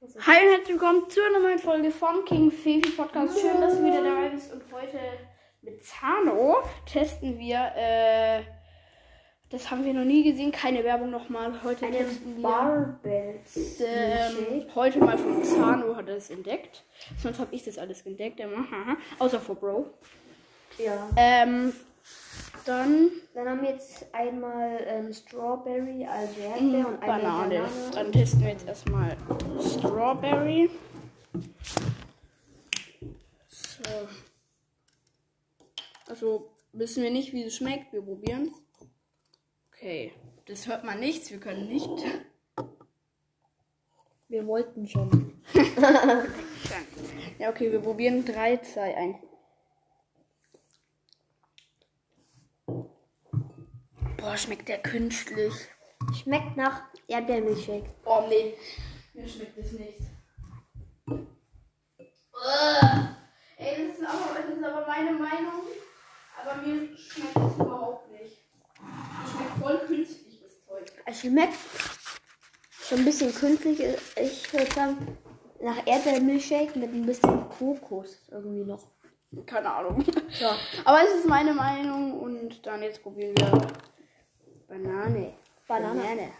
Hi und herzlich willkommen zu einer neuen Folge vom King Fefi Podcast. Schön, dass du wieder dabei bist. Und heute mit Zano testen wir, äh, das haben wir noch nie gesehen, keine Werbung nochmal. Heute Eine testen wir. Ähm, heute mal von Zano hat er es entdeckt. Sonst habe ich das alles entdeckt. Haha. Außer vor Bro. Ja. Ähm, dann Dann haben wir jetzt einmal ähm, Strawberry, also Erdbeer und eine Banane. Banane. Dann testen wir jetzt erstmal Strawberry. So. Also wissen wir nicht, wie es schmeckt. Wir probieren Okay. Das hört man nichts. Wir können nicht. Wir wollten schon. Ja, okay, wir probieren 3, 2, 1. Boah, schmeckt der künstlich. Schmeckt nach Erdbeermilchshake. Oh nee, mir schmeckt es nicht. Ey, das ist, aber, das ist aber meine Meinung. Aber mir schmeckt es überhaupt nicht. Es schmeckt voll künstlich, das Zeug. Es schmeckt schon ein bisschen künstlich. Ich würde sagen, nach Erdbeermilchshake mit ein bisschen Kokos irgendwie noch. Keine Ahnung. Ja. Aber es ist meine Meinung und dann jetzt probieren wir Banane. Banane.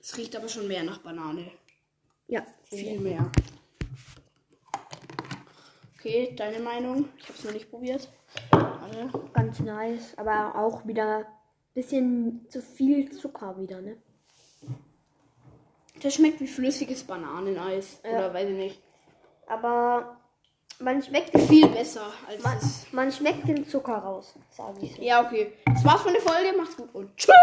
Es riecht aber schon mehr nach Banane. Ja. Viel mehr. Okay, deine Meinung? Ich habe es noch nicht probiert. Warte. Ganz nice. Aber auch wieder ein bisschen zu viel Zucker wieder, ne? Das schmeckt wie flüssiges Bananeneis. Ja. Oder weiß ich nicht. Aber man schmeckt den, Viel besser als man, man schmeckt den Zucker raus, sage ich so. Ja, okay. Das war's von der Folge. Macht's gut und tschüss.